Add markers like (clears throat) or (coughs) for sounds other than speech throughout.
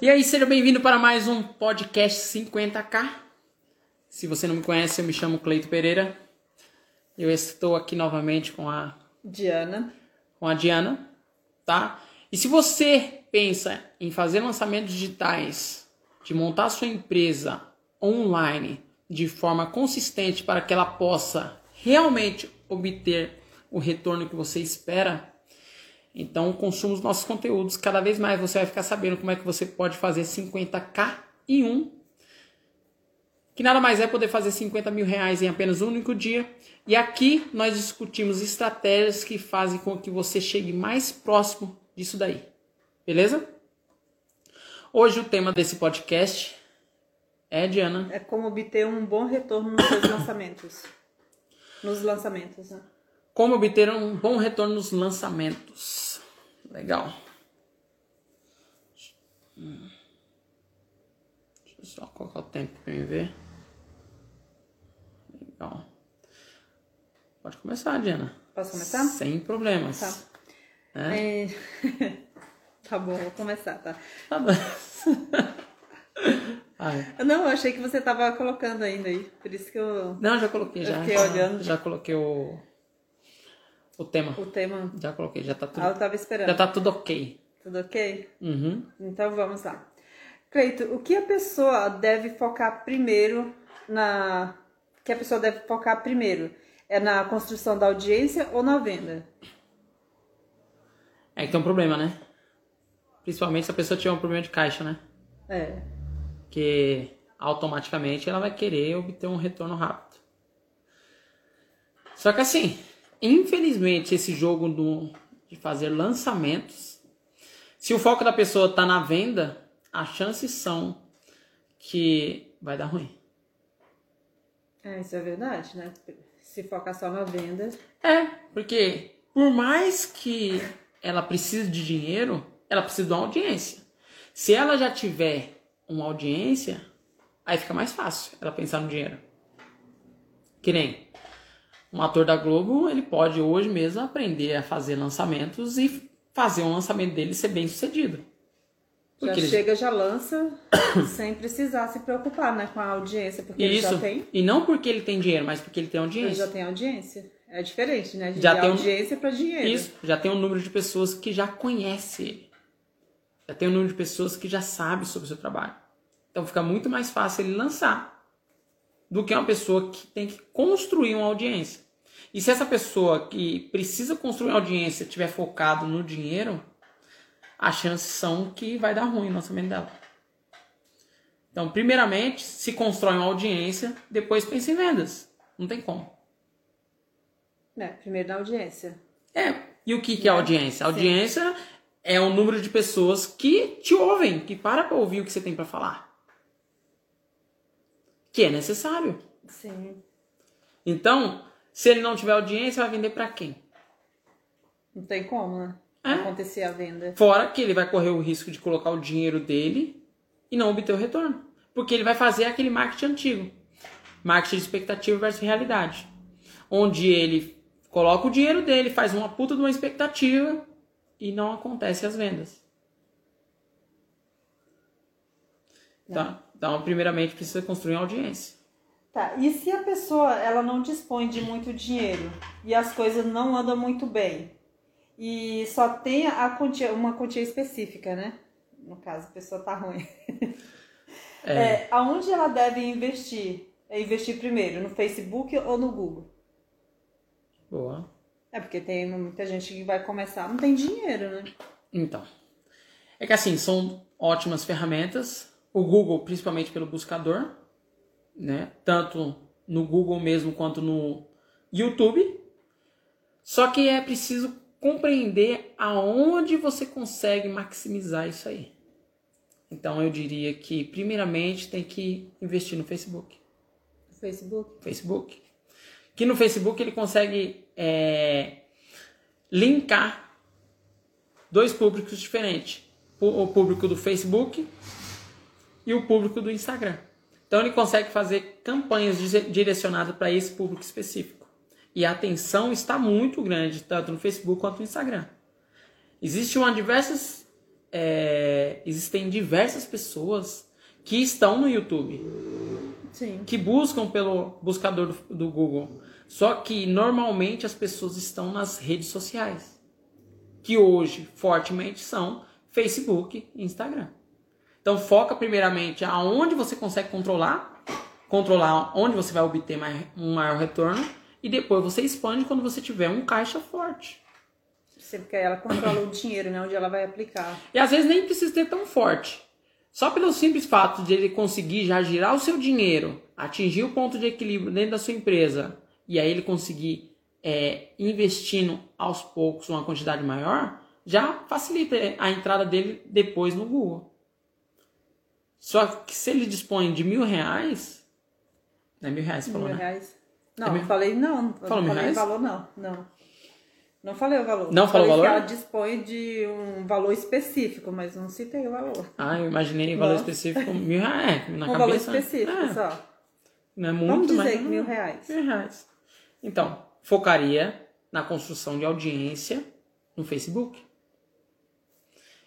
E aí, seja bem-vindo para mais um podcast 50k. Se você não me conhece, eu me chamo Cleito Pereira. Eu estou aqui novamente com a Diana. com a Diana, tá? E se você pensa em fazer lançamentos digitais, de montar sua empresa online de forma consistente para que ela possa realmente obter o retorno que você espera, então consuma os nossos conteúdos. Cada vez mais você vai ficar sabendo como é que você pode fazer 50k em um. Que nada mais é poder fazer 50 mil reais em apenas um único dia. E aqui nós discutimos estratégias que fazem com que você chegue mais próximo disso daí. Beleza? Hoje o tema desse podcast é, Diana, É como obter um bom retorno nos seus (coughs) lançamentos. Nos lançamentos, né? Como obter um bom retorno nos lançamentos. Legal. Deixa eu só colocar o tempo para me ver. Legal. Pode começar, Diana. Posso começar? Sem problemas. Tá. É? É... (laughs) tá bom, vou começar, tá? Tá bom. (laughs) Ai. Não, eu achei que você tava colocando ainda aí. Por isso que eu. Não, já coloquei Eu já. fiquei olhando. Já coloquei o o tema. O tema. Já coloquei, já tá tudo. Ah, eu tava esperando. Já tá tudo ok. Tudo ok? Uhum. Então vamos lá. Cleito, o que a pessoa deve focar primeiro na. Que a pessoa deve focar primeiro? É na construção da audiência ou na venda? É que tem um problema, né? Principalmente se a pessoa tiver um problema de caixa, né? É. Que automaticamente ela vai querer obter um retorno rápido. Só que assim, infelizmente esse jogo do, de fazer lançamentos, se o foco da pessoa tá na venda, as chances são que vai dar ruim. É, isso é verdade, né? Se focar só na venda. É, porque por mais que ela precise de dinheiro, ela precisa de uma audiência. Se ela já tiver uma audiência, aí fica mais fácil ela pensar no dinheiro. Que nem um ator da Globo, ele pode hoje mesmo aprender a fazer lançamentos e fazer um lançamento dele ser bem sucedido. Já ele- chega, já lança, (coughs) sem precisar se preocupar, né, com a audiência, porque ele Isso. já tem, E não porque ele tem dinheiro, mas porque ele tem ele audiência. já tem audiência. É diferente, né? De Já tem um- audiência para dinheiro. Isso, já tem um número de pessoas que já conhece ele. Já tem um número de pessoas que já sabe sobre o seu trabalho. Então fica muito mais fácil ele lançar do que uma pessoa que tem que construir uma audiência. E se essa pessoa que precisa construir uma audiência estiver focado no dinheiro, as chances são que vai dar ruim o lançamento dela. Então, primeiramente, se constrói uma audiência, depois pensa em vendas. Não tem como. É, primeiro na audiência. É, e o que, que é audiência? Audiência é o número de pessoas que te ouvem, que para pra ouvir o que você tem pra falar. Que é necessário. Sim. Então, se ele não tiver audiência, vai vender pra quem? Não tem como, né? É. Acontecer a venda. Fora que ele vai correr o risco de colocar o dinheiro dele e não obter o retorno. Porque ele vai fazer aquele marketing antigo. Marketing de expectativa versus realidade. Onde ele coloca o dinheiro dele, faz uma puta de uma expectativa e não acontece as vendas. Tá? Então, primeiramente, precisa construir uma audiência. Tá, e se a pessoa ela não dispõe de muito dinheiro e as coisas não andam muito bem e só tem a quantia, uma quantia específica, né? No caso, a pessoa tá ruim. É, aonde ela deve investir? É investir primeiro, no Facebook ou no Google? Boa. É porque tem muita gente que vai começar, não tem dinheiro, né? Então, é que assim, são ótimas ferramentas. O Google, principalmente pelo buscador, né? Tanto no Google mesmo quanto no YouTube. Só que é preciso compreender aonde você consegue maximizar isso aí. Então eu diria que primeiramente tem que investir no Facebook. Facebook. Facebook. Que no Facebook ele consegue é, linkar dois públicos diferentes. O o público do Facebook e o público do Instagram. Então ele consegue fazer campanhas direcionadas para esse público específico. E a atenção está muito grande, tanto no Facebook quanto no Instagram. Existem uma diversas é, existem diversas pessoas que estão no YouTube, Sim. que buscam pelo buscador do, do Google. Só que normalmente as pessoas estão nas redes sociais, que hoje fortemente são Facebook e Instagram. Então foca primeiramente aonde você consegue controlar, controlar onde você vai obter mais, um maior retorno e depois você expande quando você tiver um caixa forte. Sempre que ela controla o dinheiro, né? Onde ela vai aplicar. E às vezes nem precisa ter tão forte. Só pelo simples fato de ele conseguir já girar o seu dinheiro, atingir o ponto de equilíbrio dentro da sua empresa, e aí ele conseguir é, investindo aos poucos uma quantidade maior, já facilita a entrada dele depois no Google. Só que se ele dispõe de mil reais, não é mil reais, falou, mil né? reais. Não, É não mil- falei não. Falou não falei reais? valor, não. Não. Não falei o valor. Não falou falei o valor? que ela dispõe de um valor específico, mas não citei o valor. Ah, eu imaginei valor Não. específico mil reais. (laughs) É, na um cabeça, valor específico é, só. Não é muito, Vamos dizer mas que mil reais. Mil reais. Então, focaria na construção de audiência no Facebook.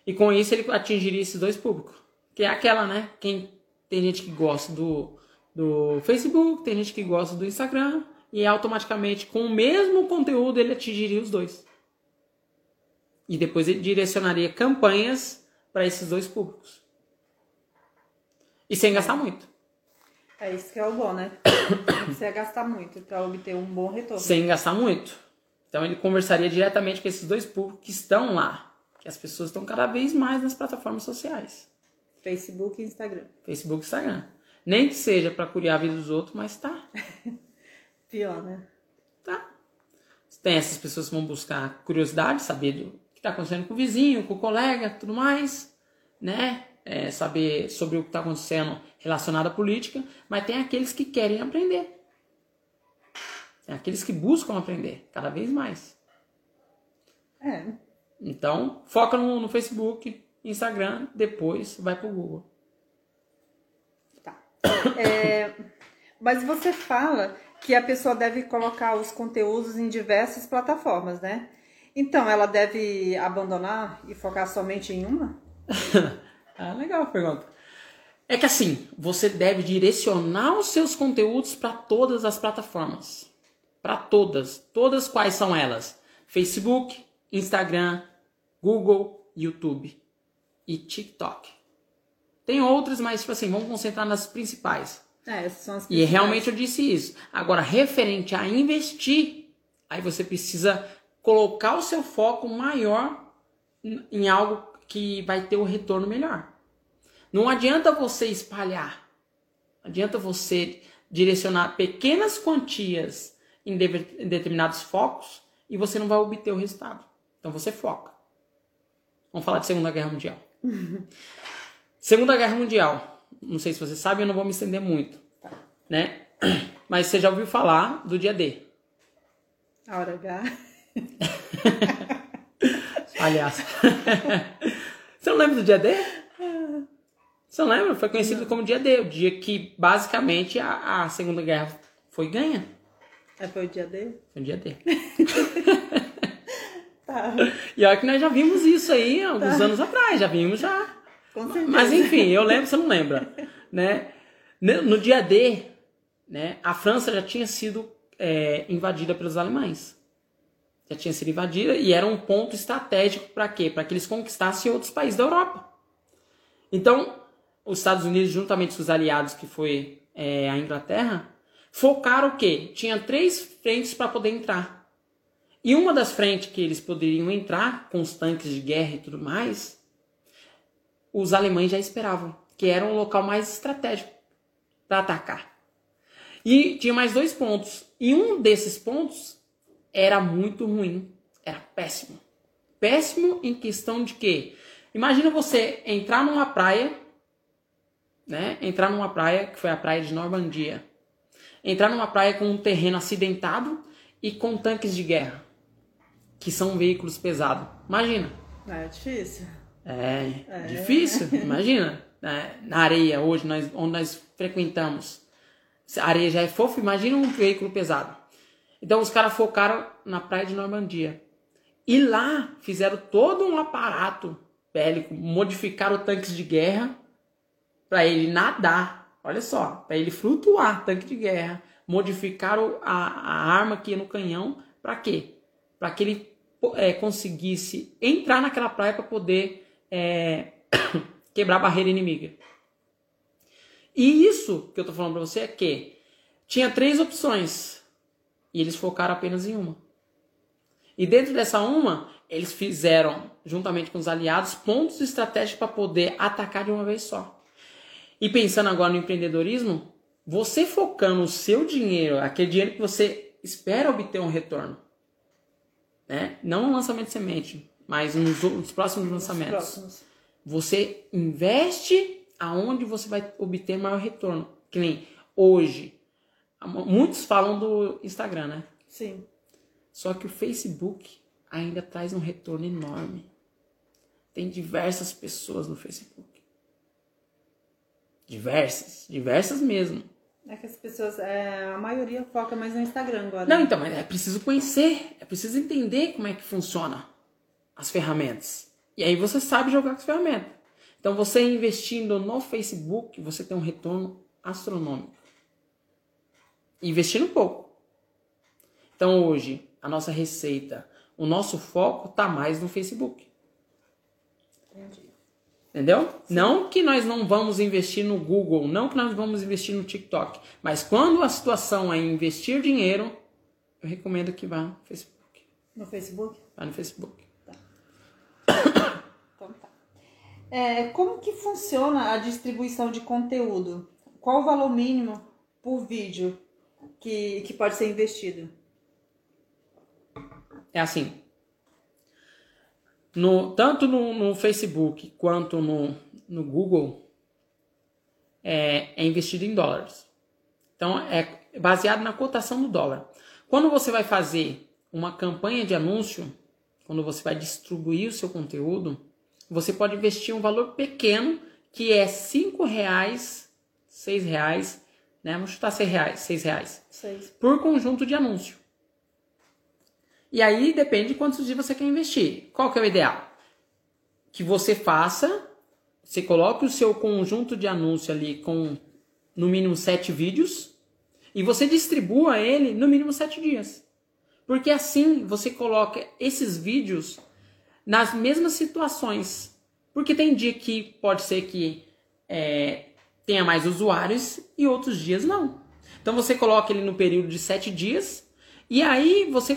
E com isso ele atingiria esses dois públicos. Que é aquela, né? Quem tem gente que gosta do, do Facebook, tem gente que gosta do Instagram, e automaticamente, com o mesmo conteúdo, ele atingiria os dois. E depois ele direcionaria campanhas para esses dois públicos. E sem gastar muito. É isso que é o bom, né? (coughs) Você ia gastar muito para obter um bom retorno. sem gastar muito. Então ele conversaria diretamente com esses dois públicos que estão lá. Que as pessoas estão cada vez mais nas plataformas sociais. Facebook e Instagram. Facebook e Instagram. Nem que seja para curiar a vida dos outros, mas tá. (laughs) Pior, né? Tá. Tem essas pessoas que vão buscar curiosidade, saber do que está acontecendo com o vizinho, com o colega, tudo mais, né? É, saber sobre o que está acontecendo relacionado à política, mas tem aqueles que querem aprender. Tem aqueles que buscam aprender cada vez mais. É. Então, foca no, no Facebook, Instagram, depois vai pro Google. Tá. É, mas você fala que a pessoa deve colocar os conteúdos em diversas plataformas, né? Então, ela deve abandonar e focar somente em uma? (laughs) ah, legal a pergunta. É que assim, você deve direcionar os seus conteúdos para todas as plataformas. Para todas. Todas quais são elas? Facebook, Instagram, Google, YouTube e TikTok. Tem outras, mas tipo assim, vamos concentrar nas principais. É, essas são as E principais. realmente eu disse isso. Agora, referente a investir, aí você precisa colocar o seu foco maior em- algo que vai ter o retorno melhor. Não adianta você espalhar. Não adianta você direcionar pequenas quantias em, deve- em determinados focos e você não vai obter o resultado. Então você foca. Vamos falar de Segunda Guerra Mundial. (laughs) Segunda Guerra Mundial. Não sei se você sabe, eu não vou me estender muito, né? (clears throat) Mas você já ouviu falar do dia D. A hora H. (laughs) Aliás. (laughs) você não lembra do dia D? Você não lembra? Foi conhecido como dia D, o dia que basicamente a, a Segunda Guerra foi ganha. É, foi o dia D? Foi o dia D. Tá. E olha que nós já vimos isso aí alguns anos atrás, já vimos já. Com certeza. Mas enfim, eu lembro, você não lembra, né? No no dia D, né, a França já tinha sido é, invadida pelos alemães. Já tinha sido invadida e era um ponto estratégico para quê? Para que eles conquistassem outros países da Europa. Então, os Estados Unidos, juntamente com os aliados, que foi é, a Inglaterra, focaram o quê? Tinha três frentes para poder entrar. E uma das frentes que eles poderiam entrar, com os tanques de guerra e tudo mais, os alemães já esperavam, que era um local mais estratégico para atacar. E tinha mais dois pontos. E um desses pontos era muito ruim, era péssimo. Péssimo em questão de que, imagina você entrar numa praia, né? Entrar numa praia que foi a praia de Normandia. Entrar numa praia com um terreno acidentado e com tanques de guerra, que são veículos pesados. Imagina. É difícil. É, É. difícil, imagina. né? Na areia, hoje, nós, onde nós frequentamos. A areia já é fofa, imagina um veículo pesado. Então os caras focaram na praia de Normandia. E lá fizeram todo um aparato bélico, modificaram tanques de guerra para ele nadar. Olha só, para ele flutuar, tanque de guerra. Modificaram a, a arma que ia no canhão para quê? Para que ele é, conseguisse entrar naquela praia para poder é, (coughs) quebrar a barreira inimiga. E isso que eu tô falando para você é que tinha três opções e eles focaram apenas em uma. E dentro dessa uma, eles fizeram, juntamente com os aliados, pontos estratégicos para poder atacar de uma vez só. E pensando agora no empreendedorismo, você focando o seu dinheiro, aquele dinheiro que você espera obter um retorno, né? não no lançamento de semente, mas nos, nos próximos lançamentos. Próximos. Você investe aonde você vai obter maior retorno. Que nem hoje, muitos falam do Instagram, né? Sim. Só que o Facebook ainda traz um retorno enorme. Tem diversas pessoas no Facebook. Diversas, diversas mesmo. É que as pessoas, é, a maioria foca mais no Instagram agora. Não, então, mas é preciso conhecer, é preciso entender como é que funciona as ferramentas. E aí você sabe jogar com as ferramentas. Então, você investindo no Facebook, você tem um retorno astronômico. Investindo pouco. Então, hoje, a nossa receita, o nosso foco está mais no Facebook. Entendi. Entendeu? Sim. Não que nós não vamos investir no Google, não que nós vamos investir no TikTok, mas quando a situação é investir dinheiro, eu recomendo que vá no Facebook. No Facebook? Vá no Facebook. Tá. então tá. É, como que funciona a distribuição de conteúdo? Qual o valor mínimo por vídeo que, que pode ser investido? é assim. No, tanto no, no Facebook quanto no, no Google é, é investido em dólares. Então é baseado na cotação do dólar. Quando você vai fazer uma campanha de anúncio, quando você vai distribuir o seu conteúdo, você pode investir um valor pequeno que é cinco reais, seis reais, né? Vamos chutar seis reais, seis reais seis. por conjunto de anúncio. E aí depende de quantos dias você quer investir. Qual que é o ideal? Que você faça, você coloque o seu conjunto de anúncio ali com no mínimo sete vídeos e você distribua ele no mínimo sete dias. Porque assim você coloca esses vídeos nas mesmas situações. Porque tem dia que pode ser que é, tenha mais usuários e outros dias não. Então você coloca ele no período de sete dias e aí você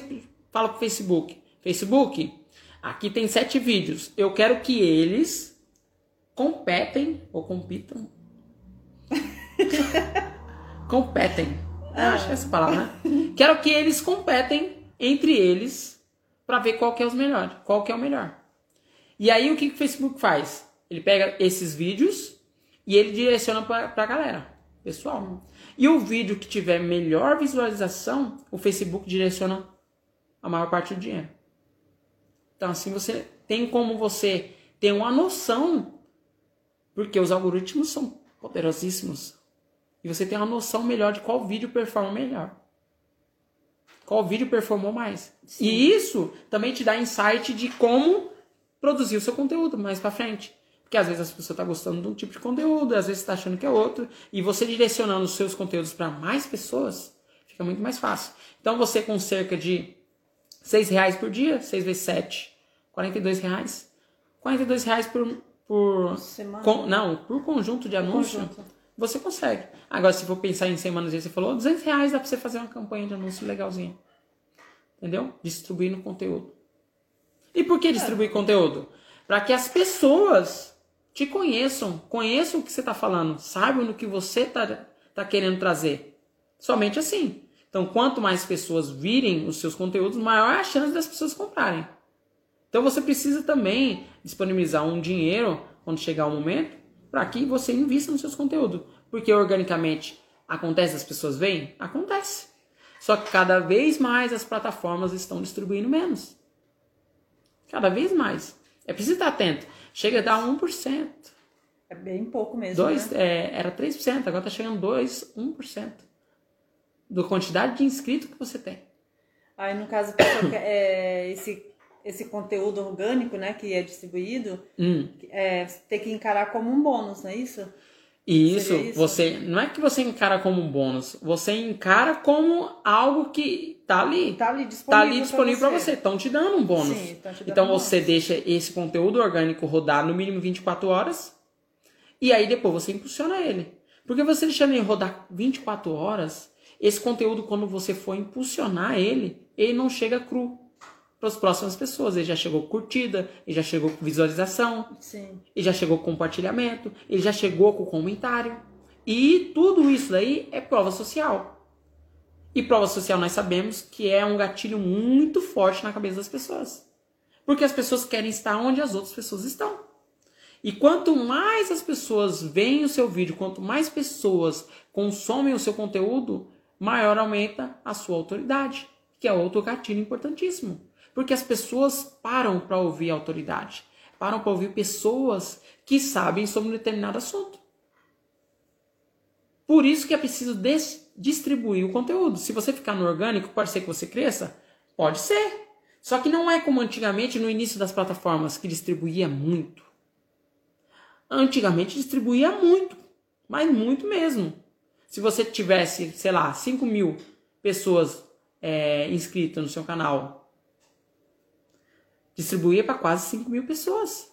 Fala pro Facebook. Facebook, aqui tem sete vídeos. Eu quero que eles competem ou compitam. (laughs) competem. Ah. Acho que essa palavra, né? Quero que eles competem entre eles para ver qual que é os melhores, qual que é o melhor. E aí o que, que o Facebook faz? Ele pega esses vídeos e ele direciona para a galera, pessoal. E o vídeo que tiver melhor visualização, o Facebook direciona a maior parte do dinheiro. Então, assim, você tem como você ter uma noção, porque os algoritmos são poderosíssimos, e você tem uma noção melhor de qual vídeo performa melhor. Qual vídeo performou mais. Sim. E isso também te dá insight de como produzir o seu conteúdo mais para frente. Porque às vezes as pessoas estão tá gostando de um tipo de conteúdo, às vezes está achando que é outro, e você direcionando os seus conteúdos para mais pessoas, fica muito mais fácil. Então você com cerca de 6 reais por dia, 6 vezes 7, 42 reais. 42 reais por, por semana. Com, não, por conjunto de anúncio, conjunto. você consegue. Agora, se for pensar em semanas, você falou, 200 reais dá pra você fazer uma campanha de anúncio legalzinha. Entendeu? Distribuindo conteúdo. E por que distribuir é. conteúdo? Para que as pessoas te conheçam, conheçam o que você está falando, saibam no que você está tá querendo trazer. Somente assim. Então, quanto mais pessoas virem os seus conteúdos, maior é a chance das pessoas comprarem. Então, você precisa também disponibilizar um dinheiro quando chegar o momento para que você invista nos seus conteúdos. Porque organicamente acontece, as pessoas veem? Acontece. Só que cada vez mais as plataformas estão distribuindo menos. Cada vez mais. É preciso estar atento. Chega a dar 1%. É bem pouco mesmo. Dois, né? é, era 3%, agora está chegando 2, 1% da quantidade de inscritos que você tem. Aí, no caso, é, esse esse conteúdo orgânico, né, que é distribuído, Hum. é, ter que encarar como um bônus, não é isso? E isso, isso? você não é que você encara como um bônus, você encara como algo que tá ali, Tá ali tá disponível, ali disponível para você, estão te dando um bônus. Sim, te dando Então um você deixa esse conteúdo orgânico rodar no mínimo 24 horas e aí depois você impulsiona ele. Porque você deixando ele rodar 24 horas, esse conteúdo quando você for impulsionar ele, ele não chega cru para as próximas pessoas. Ele já chegou com curtida, ele já chegou com visualização, Sim. ele já chegou com compartilhamento, ele já chegou com comentário. E tudo isso daí é prova social. E prova social nós sabemos que é um gatilho muito forte na cabeça das pessoas. Porque as pessoas querem estar onde as outras pessoas estão. E quanto mais as pessoas veem o seu vídeo, quanto mais pessoas consomem o seu conteúdo, maior aumenta a sua autoridade, que é outro gatilho importantíssimo. Porque as pessoas param para ouvir a autoridade, param para ouvir pessoas que sabem sobre um determinado assunto. Por isso que é preciso distribuir o conteúdo. Se você ficar no orgânico, pode ser que você cresça? Pode ser. Só que não é como antigamente no início das plataformas, que distribuía muito. Antigamente distribuía muito, mas muito mesmo. Se você tivesse, sei lá, 5 mil pessoas é, inscritas no seu canal, distribuía para quase 5 mil pessoas.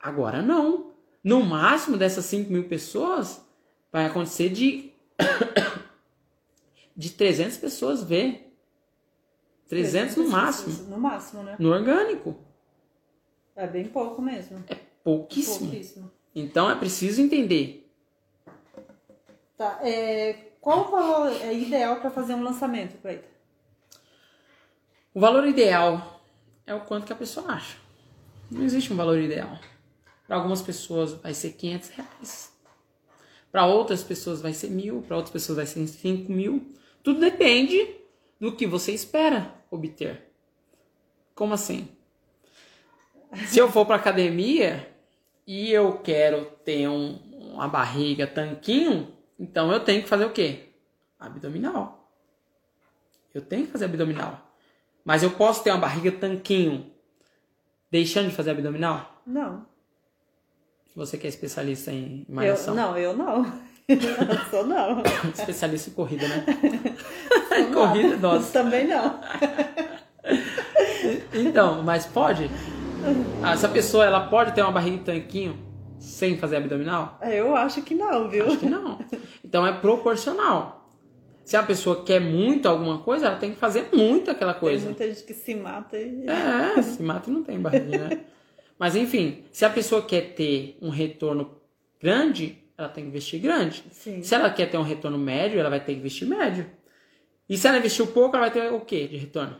Agora não. No máximo dessas 5 mil pessoas, vai acontecer de, (coughs) de 300 pessoas ver. 300 no máximo. No máximo, né? No orgânico. É bem pouco mesmo. É pouquíssimo. Pouquíssimo. Então é preciso entender. Tá, é, qual o valor é ideal para fazer um lançamento, Cleiton? O valor ideal é o quanto que a pessoa acha. Não existe um valor ideal. Para algumas pessoas vai ser 500 reais. Para outras pessoas vai ser mil. Para outras pessoas vai ser 5 mil. Tudo depende do que você espera obter. Como assim? Se eu for para academia e eu quero ter um- uma barriga tanquinho, então eu tenho que fazer o quê? Abdominal. Eu tenho que fazer abdominal. Mas eu posso ter uma barriga tanquinho deixando de fazer abdominal? Não. Você que é especialista em Eu, malhação. não, eu não. (laughs) Eu sou não. (coughs) Especialista em corrida, né? (laughs) Sou corrida, não. nossa. Também não. (laughs) Então, mas pode? Ah, essa pessoa, ela pode ter uma barriga tanquinho sem fazer abdominal? Eu acho que não, viu? Acho que não. Então é proporcional. Se a pessoa quer muito alguma coisa, ela tem que fazer muito aquela Tem coisa. muita gente que se mata e. É, se mata e não tem barriga, né? Mas enfim, se a pessoa quer ter um retorno grande, ela tem que investir grande. Sim. Se ela quer ter um retorno médio, ela vai ter que investir médio. E se ela investir pouco, ela vai ter o quê de retorno?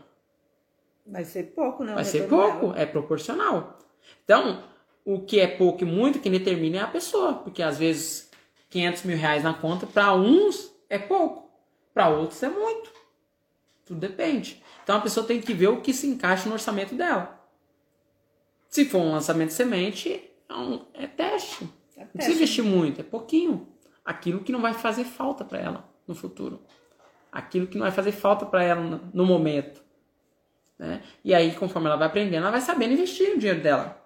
Vai ser pouco, né? Vai ser pouco, dela. é proporcional. Então, o que é pouco e muito, quem determina é a pessoa. Porque às vezes 500 mil reais na conta, para uns é pouco, para outros é muito. Tudo depende. Então a pessoa tem que ver o que se encaixa no orçamento dela. Se for um lançamento de semente, é, um- é teste. É Não precisa investir muito, é pouquinho. Aquilo que não vai fazer falta para ela no futuro. Aquilo que não vai fazer falta para ela no- no momento. né? E aí, conforme ela vai aprendendo, ela vai sabendo investir o dinheiro dela.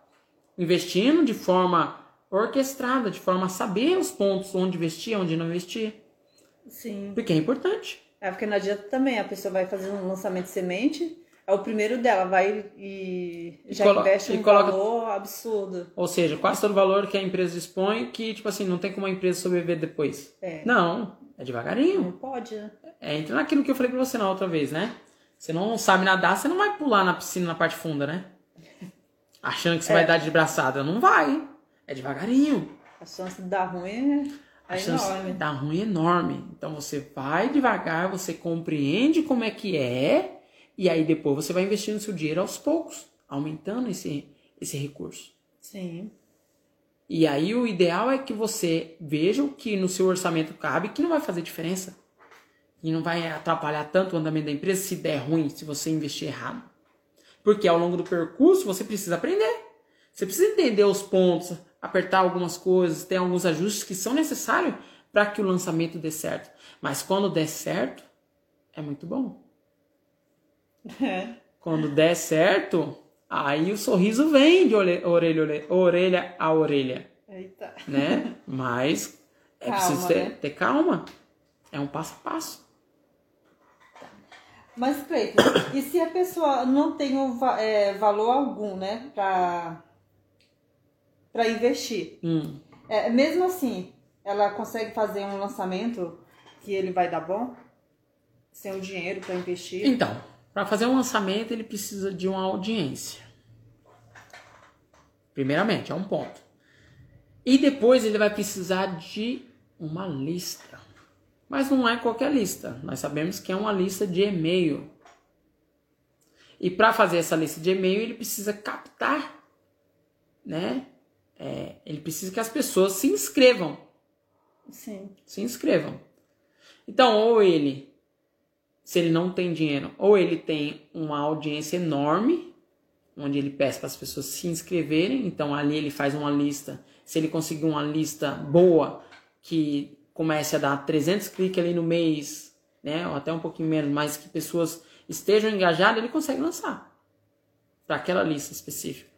Investindo de forma orquestrada, de forma a saber os pontos onde investir, onde não investir. Sim. Porque é importante. É porque não adianta também, a pessoa vai fazer um lançamento de semente, é o primeiro dela, vai e já colo- investe e um coloca- valor absurdo. Ou seja, quase todo o valor que a empresa dispõe, que, tipo assim, não tem como a empresa sobreviver depois. É. Não, é devagarinho. Não pode, né? É, entra naquilo que eu falei pra você na outra vez, né? Você não sabe nadar, você não vai pular na piscina na parte funda, né? Achando que você É. vai dar de braçada. Não vai. É devagarinho. A chance de dar ruim é, A é chance enorme. de dar ruim é enorme. Então você vai devagar, você compreende como é que é, e aí depois você vai investindo seu dinheiro aos poucos, aumentando esse, esse recurso. Sim. E aí o ideal é que você veja o que no seu orçamento cabe, que não vai fazer diferença. E não vai atrapalhar tanto o andamento da empresa se der ruim, se você investir errado. Porque ao longo do percurso você precisa aprender. Você precisa entender os pontos, apertar algumas coisas, ter alguns ajustes que são necessários para que o lançamento dê certo. Mas quando der certo, é muito bom. É. Quando der certo, aí o sorriso vem de orelha, orelha, orelha a orelha. Eita. Né? Mas é Calma, preciso ter, né? ter calma. É um passo a passo. Mas, Cleiton, e se a pessoa não tem um é, valor algum, né, pra, pra investir? Hum. É, mesmo assim, ela consegue fazer um lançamento que ele vai dar bom? Sem o dinheiro pra investir? Então, para fazer um lançamento, ele precisa de uma audiência. Primeiramente, é um ponto. E depois ele vai precisar de uma lista. Mas não é qualquer lista. Nós sabemos que é uma lista de e-mail. E para fazer essa lista de e-mail, ele precisa captar, né? É, ele precisa que as pessoas se inscrevam Sim. se inscrevam. Então, ou ele, se ele não tem dinheiro, ou ele tem uma audiência enorme, onde ele peça para as pessoas se inscreverem, então ali ele faz uma lista. Se ele conseguir uma lista boa, que comece a dar 300 cliques ali no mês, né, ou até um pouquinho menos, mas que pessoas estejam engajadas, ele consegue lançar para aquela lista específica.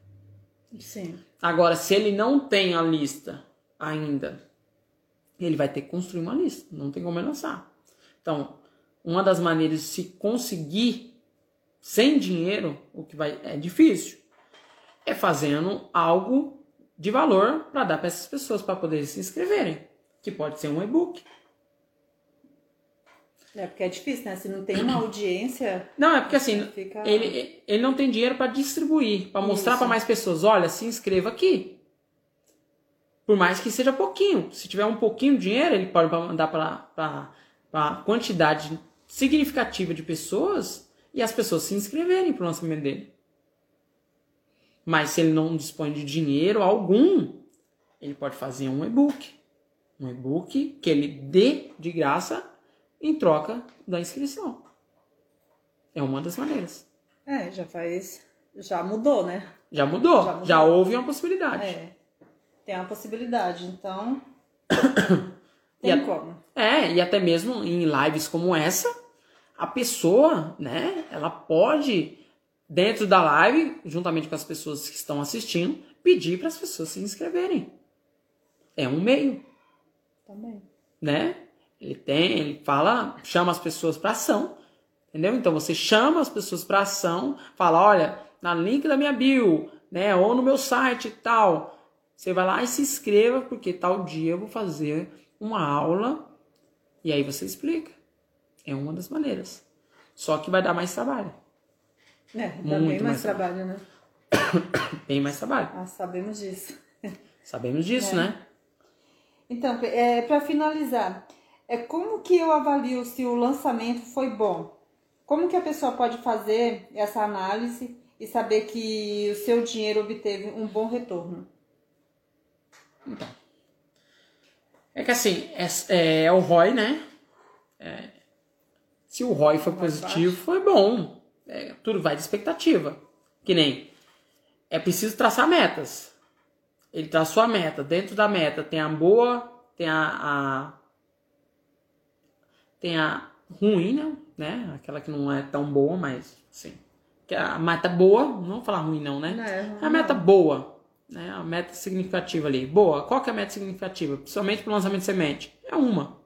Sim. Agora, se ele não tem a lista ainda, ele vai ter que construir uma lista. Não tem como ele lançar. Então, uma das maneiras de se conseguir sem dinheiro, o que vai é difícil, é fazendo algo de valor para dar para essas pessoas para poderem se inscreverem, que pode ser um e-book. É porque é difícil, né? Se não tem uma audiência. Não, é porque assim, Fica- ele, ele não tem dinheiro para distribuir, para mostrar para mais pessoas. Olha, se inscreva aqui. Por mais que seja pouquinho. Se tiver um pouquinho de dinheiro, ele pode mandar para a quantidade significativa de pessoas e as pessoas se inscreverem para o lançamento dele. Mas se ele não dispõe de dinheiro algum, ele pode fazer um e-book. Um e-book que ele dê de graça em troca da inscrição. É uma das maneiras. É, já faz. Já mudou, né? Já mudou, Já já, mudou. houve uma possibilidade. É. Tem uma possibilidade, então. (coughs) E Tem a- como. É, e até mesmo em lives como essa, a pessoa, né, ela pode, dentro da live, juntamente com as pessoas que estão assistindo, pedir para as pessoas se inscreverem. É um meio, Também. né? Ele tem, ele fala, chama as pessoas para ação, entendeu? Então você chama as pessoas para ação, fala, olha, na link da minha bio, né, ou no meu site e tal, você vai lá e se inscreva porque tal dia eu vou fazer uma aula e aí você explica. É uma das maneiras. Só que vai dar mais trabalho, É, dá Muito bem mais, mais trabalho, né? (coughs) bem mais trabalho. Nós sabemos disso. Sabemos disso, É. né? Então, é, para finalizar, é como que eu avalio se o lançamento foi bom? Como que a pessoa pode fazer essa análise e saber que o seu dinheiro obteve um bom retorno? É que assim, é, é o ROI, né? É, se o ROI Mais positivo, foi bom. É, tudo vai de expectativa. Que nem é preciso traçar metas. Ele traçou a meta. Dentro da meta tem a boa, tem a, a- tem a ruim, né? né? Aquela que não é tão boa, mas sim. Que é a meta boa, não vou falar ruim não, né? Não é ruim, É a meta boa, né? A meta significativa ali. Boa. Qual que é a meta significativa? Principalmente para o lançamento de semente. É uma,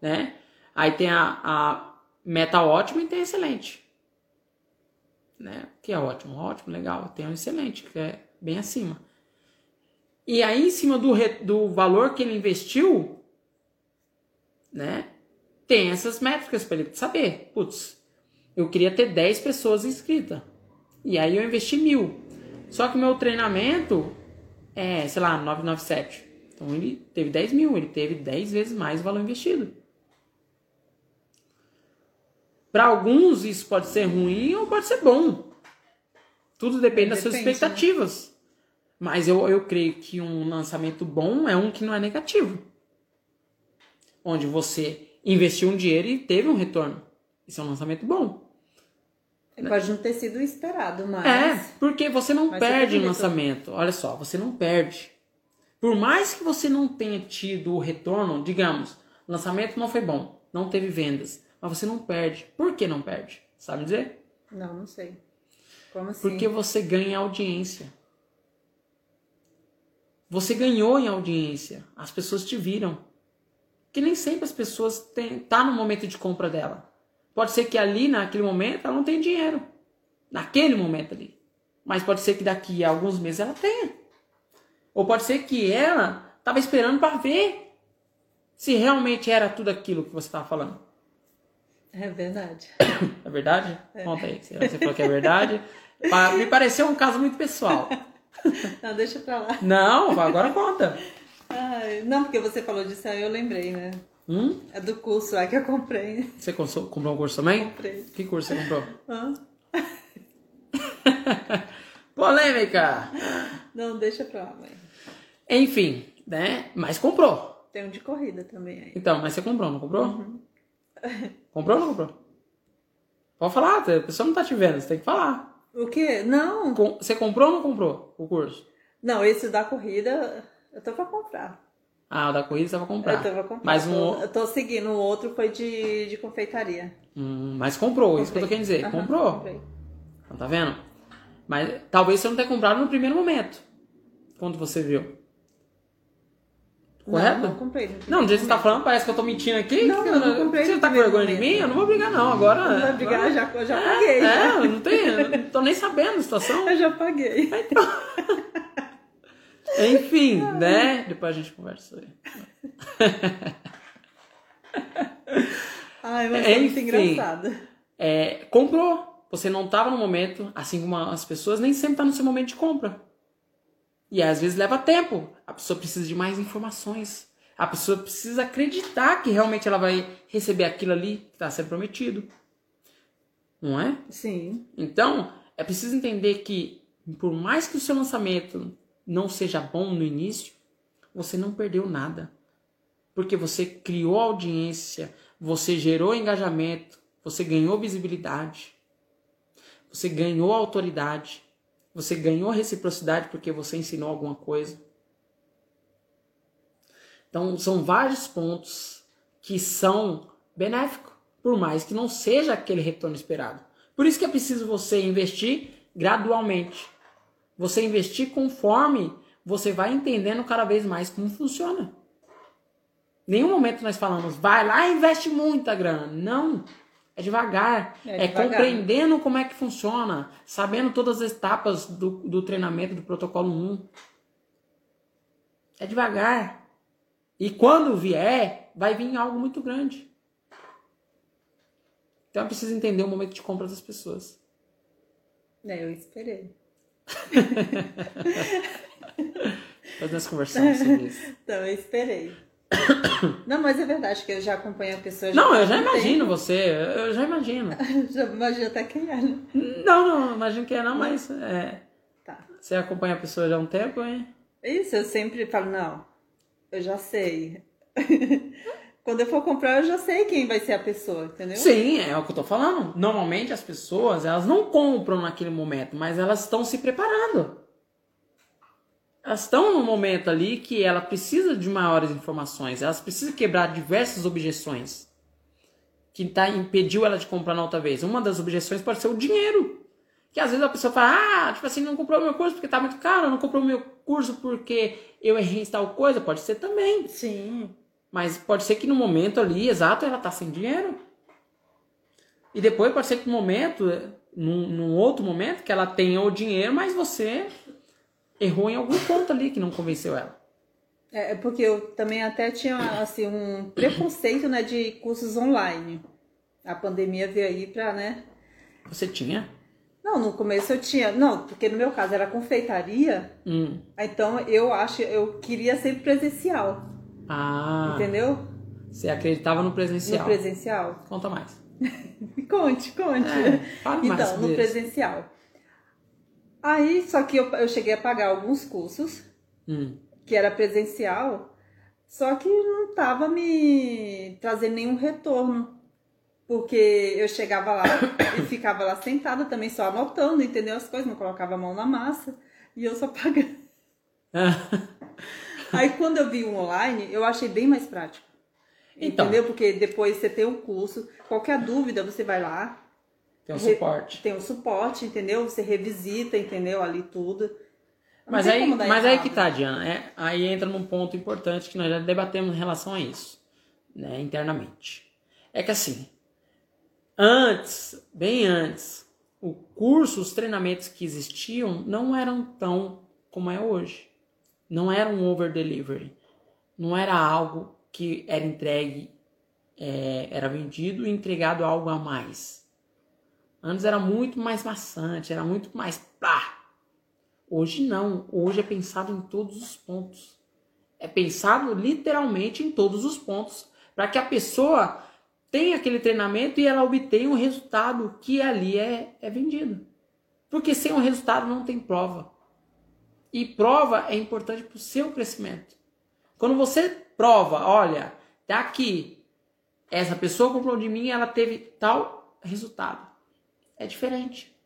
né? Aí tem a, a meta ótima e tem a excelente, né? Que é ótimo, ótimo, legal. Tem o excelente, que é bem acima. E aí, em cima do, re- do valor que ele investiu, né? Tem essas métricas para ele saber. Putz, eu queria ter 10 pessoas inscritas. E aí eu investi mil. Só que meu treinamento é, sei lá, 997. Então ele teve 10 mil, ele teve 10 vezes mais o valor investido. Para alguns isso pode ser ruim ou pode ser bom. Tudo depende das suas Depende, né? Mas eu, eu creio que um lançamento bom é um que não é negativo. Onde você investiu um dinheiro e teve um retorno. Isso é um lançamento bom. Pode não ter sido esperado, mas. É, porque você não Mas perde em retorno. lançamento. Olha só, você não perde. Por mais que você não tenha tido o retorno, digamos, o lançamento não foi bom, não teve vendas, mas você não perde. Por que não perde? Sabe dizer? Não, não sei. Como assim? Porque você ganha audiência. Você ganhou em audiência. As pessoas te viram. Que nem sempre as pessoas têm, tá no momento de compra dela. Pode ser que ali, naquele momento, ela não tem dinheiro. Naquele momento ali. Mas pode ser que daqui a alguns meses ela tenha. Ou pode ser que ela estava esperando para ver se realmente era tudo aquilo que você estava falando. É verdade. (coughs) É verdade? É. Conta aí. Você falou que é verdade. Me pareceu um caso muito pessoal. (laughs) (laughs) Não, deixa pra lá. Não, agora conta. Ai, não, porque você falou disso aí, eu lembrei, né? Hum? É do curso lá que eu comprei. Você comprou um curso também? Comprei. Que curso você comprou? (laughs) Hã? (laughs) Polêmica! Não, deixa pra lá, mãe. Enfim, né? Mas comprou. Tem um de corrida também aí. Então, mas você comprou, não comprou? Uhum. Comprou ou não comprou? Pode falar, a pessoa não tá te vendo, você tem que falar. O quê? Não. Com- Você comprou ou não comprou o curso? Não, esse da corrida eu tô pra comprar. Ah, o da corrida você vai comprar. Eu tô pra comprar. Mas, um, eu tô seguindo, o outro foi de, de confeitaria. hum, mas comprou, isso que eu tô Comprei. querendo dizer. Aham, comprou. comprei. Então, tá vendo? Mas talvez você não tenha comprado no primeiro momento. Quando você viu. Correto? Não, não comprei. no Não, do jeito que você tá falando, parece que eu tô mentindo aqui. Não, Que eu não comprei Você tá com vergonha de mim? Eu não vou brigar, não. Agora. Não vai brigar, agora- já, eu já É, paguei. É, eu não, tenho, não tô nem sabendo a situação. (laughs) Eu já paguei. (laughs) Enfim, né? Depois a gente conversa aí. Ai, mas é muito engraçado. É, comprou. Você não estava no momento, assim como as pessoas nem sempre tá no seu momento de compra. E às vezes leva tempo. A pessoa precisa de mais informações. A pessoa precisa acreditar que realmente ela vai receber aquilo ali que está sendo prometido. Não é? Sim. Então, é preciso entender que, por mais que o seu lançamento não seja bom no início, você não perdeu nada. Porque você criou audiência, você gerou engajamento, você ganhou visibilidade, você ganhou autoridade, você ganhou reciprocidade porque você ensinou alguma coisa. Então, são vários pontos que são benéficos, por mais que não seja aquele retorno esperado. Por isso que é preciso você investir gradualmente. Você investir conforme você vai entendendo cada vez mais como funciona. Nenhum momento nós falamos, vai lá e investe muita grana. Não. É devagar. É É, devagar. compreendendo como é que funciona. Sabendo todas as etapas do, do treinamento do protocolo 1. É devagar. E quando vier, vai vir algo muito grande. Então é preciso entender o momento de compra das pessoas. É, eu esperei. (laughs) Depois nós conversamos sobre isso. Então, eu esperei. (coughs) Não, mas é verdade que eu já acompanho a pessoa. Não, eu já imagino você. Eu já imagino. (laughs) tempo. Já imagino até quem é, né? Não, não, imagino que é não, mas é, Tá. você acompanha a pessoa já há um tempo, hein? Isso, eu sempre falo, não, eu já sei. (laughs) Quando eu for comprar, eu já sei quem vai ser a pessoa, entendeu? Sim, é o que eu tô falando. Normalmente as pessoas, elas não compram naquele momento, mas elas estão se preparando. Elas estão num momento ali que ela precisa de maiores informações, elas precisam quebrar diversas objeções que tá, impediu ela de comprar na outra vez. Uma das objeções pode ser o dinheiro. Que às vezes a pessoa fala, ah, tipo assim, não comprou meu curso porque tá muito caro, não comprou meu curso porque eu errei em tal coisa. Pode ser também. Sim. Mas pode ser que no momento ali, exato, ela tá sem dinheiro. E depois pode ser que no momento, num, num outro momento, que ela tenha o dinheiro, mas você errou em algum ponto ali que não convenceu ela. É é porque eu também até tinha assim um preconceito, né, de cursos online. A pandemia veio aí pra, né? Você tinha? Não, no começo eu tinha, não, porque no meu caso era confeitaria, Hum. então eu acho, eu queria sempre presencial, Ah, entendeu? você acreditava no No presencial. presencial. Conta mais. (laughs) Conte, conte. É, então, no presencial. Aí, só que eu, eu cheguei a pagar alguns cursos, Hum. que era presencial, só que não tava me trazendo nenhum retorno. Porque eu chegava lá e ficava lá sentada também, só anotando, entendeu? As coisas, não colocava a mão na massa e eu só pagando. (laughs) Aí quando eu vi o online, eu achei bem mais prático. Então. Entendeu? Porque depois você tem um curso, qualquer dúvida você vai lá, Tem um suporte. Tem um suporte, entendeu? Você revisita, entendeu? Ali tudo. Não Mas aí, mas aí que tá, Diana. É, aí entra num ponto importante que nós já debatemos em relação a isso, né, internamente. É que assim, antes, bem antes, o curso, os treinamentos que existiam não eram tão como é hoje. Não era um over delivery. Não era algo que era entregue, é, era vendido e entregado algo a mais. Antes era muito mais maçante, era muito mais pá, Hoje não. Hoje é pensado em todos os pontos. É pensado literalmente em todos os pontos. Para que a pessoa tenha aquele treinamento e ela obtenha o resultado que ali é, é vendido. Porque sem o resultado não tem prova. E prova é importante para o seu crescimento. Quando você prova, olha, tá aqui. Essa pessoa comprou de mim ela teve tal resultado. É diferente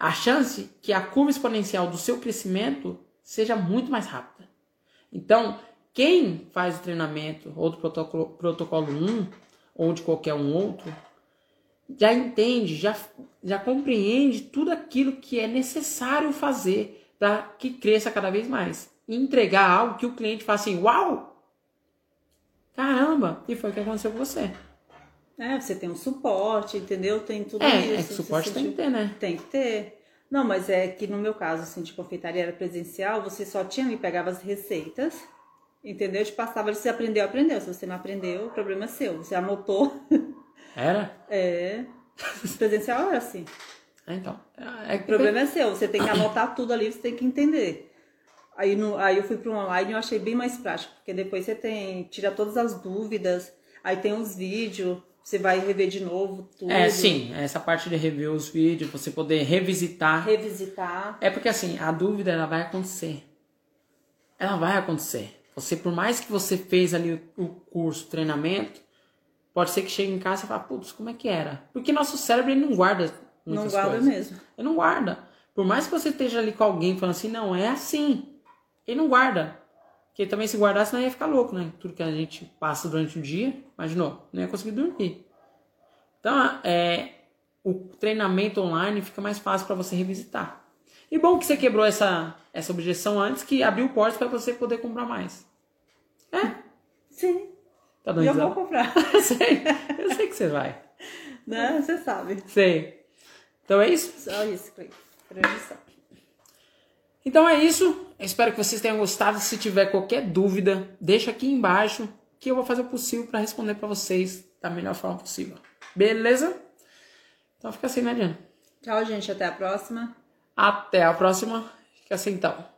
a chance que a curva exponencial do seu crescimento seja muito mais rápida. Então, quem faz o treinamento ou do protocolo, protocolo 1 ou de qualquer um outro, já entende, já, já compreende tudo aquilo que é necessário fazer para que cresça cada vez mais. E entregar algo que o cliente fala assim, uau! Caramba! E foi o que aconteceu com você. É, você tem um suporte, entendeu? Tem tudo É, isso. é que suporte tem que ter, né? Tem que ter. Não, mas é que no meu caso, assim, de confeitaria era presencial, você só tinha ali, pegava as receitas, entendeu? Te passava, se você aprendeu, aprendeu. Se você não aprendeu, o problema é seu. Você anotou. (laughs) Era? É. Presencial era assim. É, então. É, O problema é seu. Você tem que anotar tudo ali, você tem que entender. Aí, no, aí eu fui para o online e eu achei bem mais prático, porque depois você tem, tira todas as dúvidas, aí tem os vídeos, você vai rever de novo tudo. É, sim, essa parte de rever os vídeos, você poder revisitar. Revisitar. É porque assim, a dúvida ela vai acontecer. Ela vai acontecer. Você, por mais que você fez ali o, curso, o treinamento, pode ser que chegue em casa e fale, putz, como é que era? Porque nosso cérebro ele não guarda muitas Não guarda coisas. mesmo. Ele não guarda. Por mais que você esteja ali com alguém falando assim, não, é assim. Ele não guarda. Porque também se guardasse, não ia ficar louco, né? Tudo que a gente passa durante o dia, imaginou, não ia conseguir dormir. Então, é, o treinamento online fica mais fácil para você revisitar. E bom que você quebrou essa, essa objeção antes, que abriu portas para você poder comprar mais. É? Sim. Tá dando eu risada? vou comprar. (laughs) Eu sei, eu sei que você vai. né? Você sabe. Sei. Então é isso? Só isso, Cleiton. Transmissão. Então é isso. Eu espero que vocês tenham gostado. Se tiver qualquer dúvida, deixa aqui embaixo que eu vou fazer o possível para responder para vocês da melhor forma possível. Beleza? Então fica assim, né, Diana? Tchau, gente. Até a próxima. Até a próxima. Fica assim então.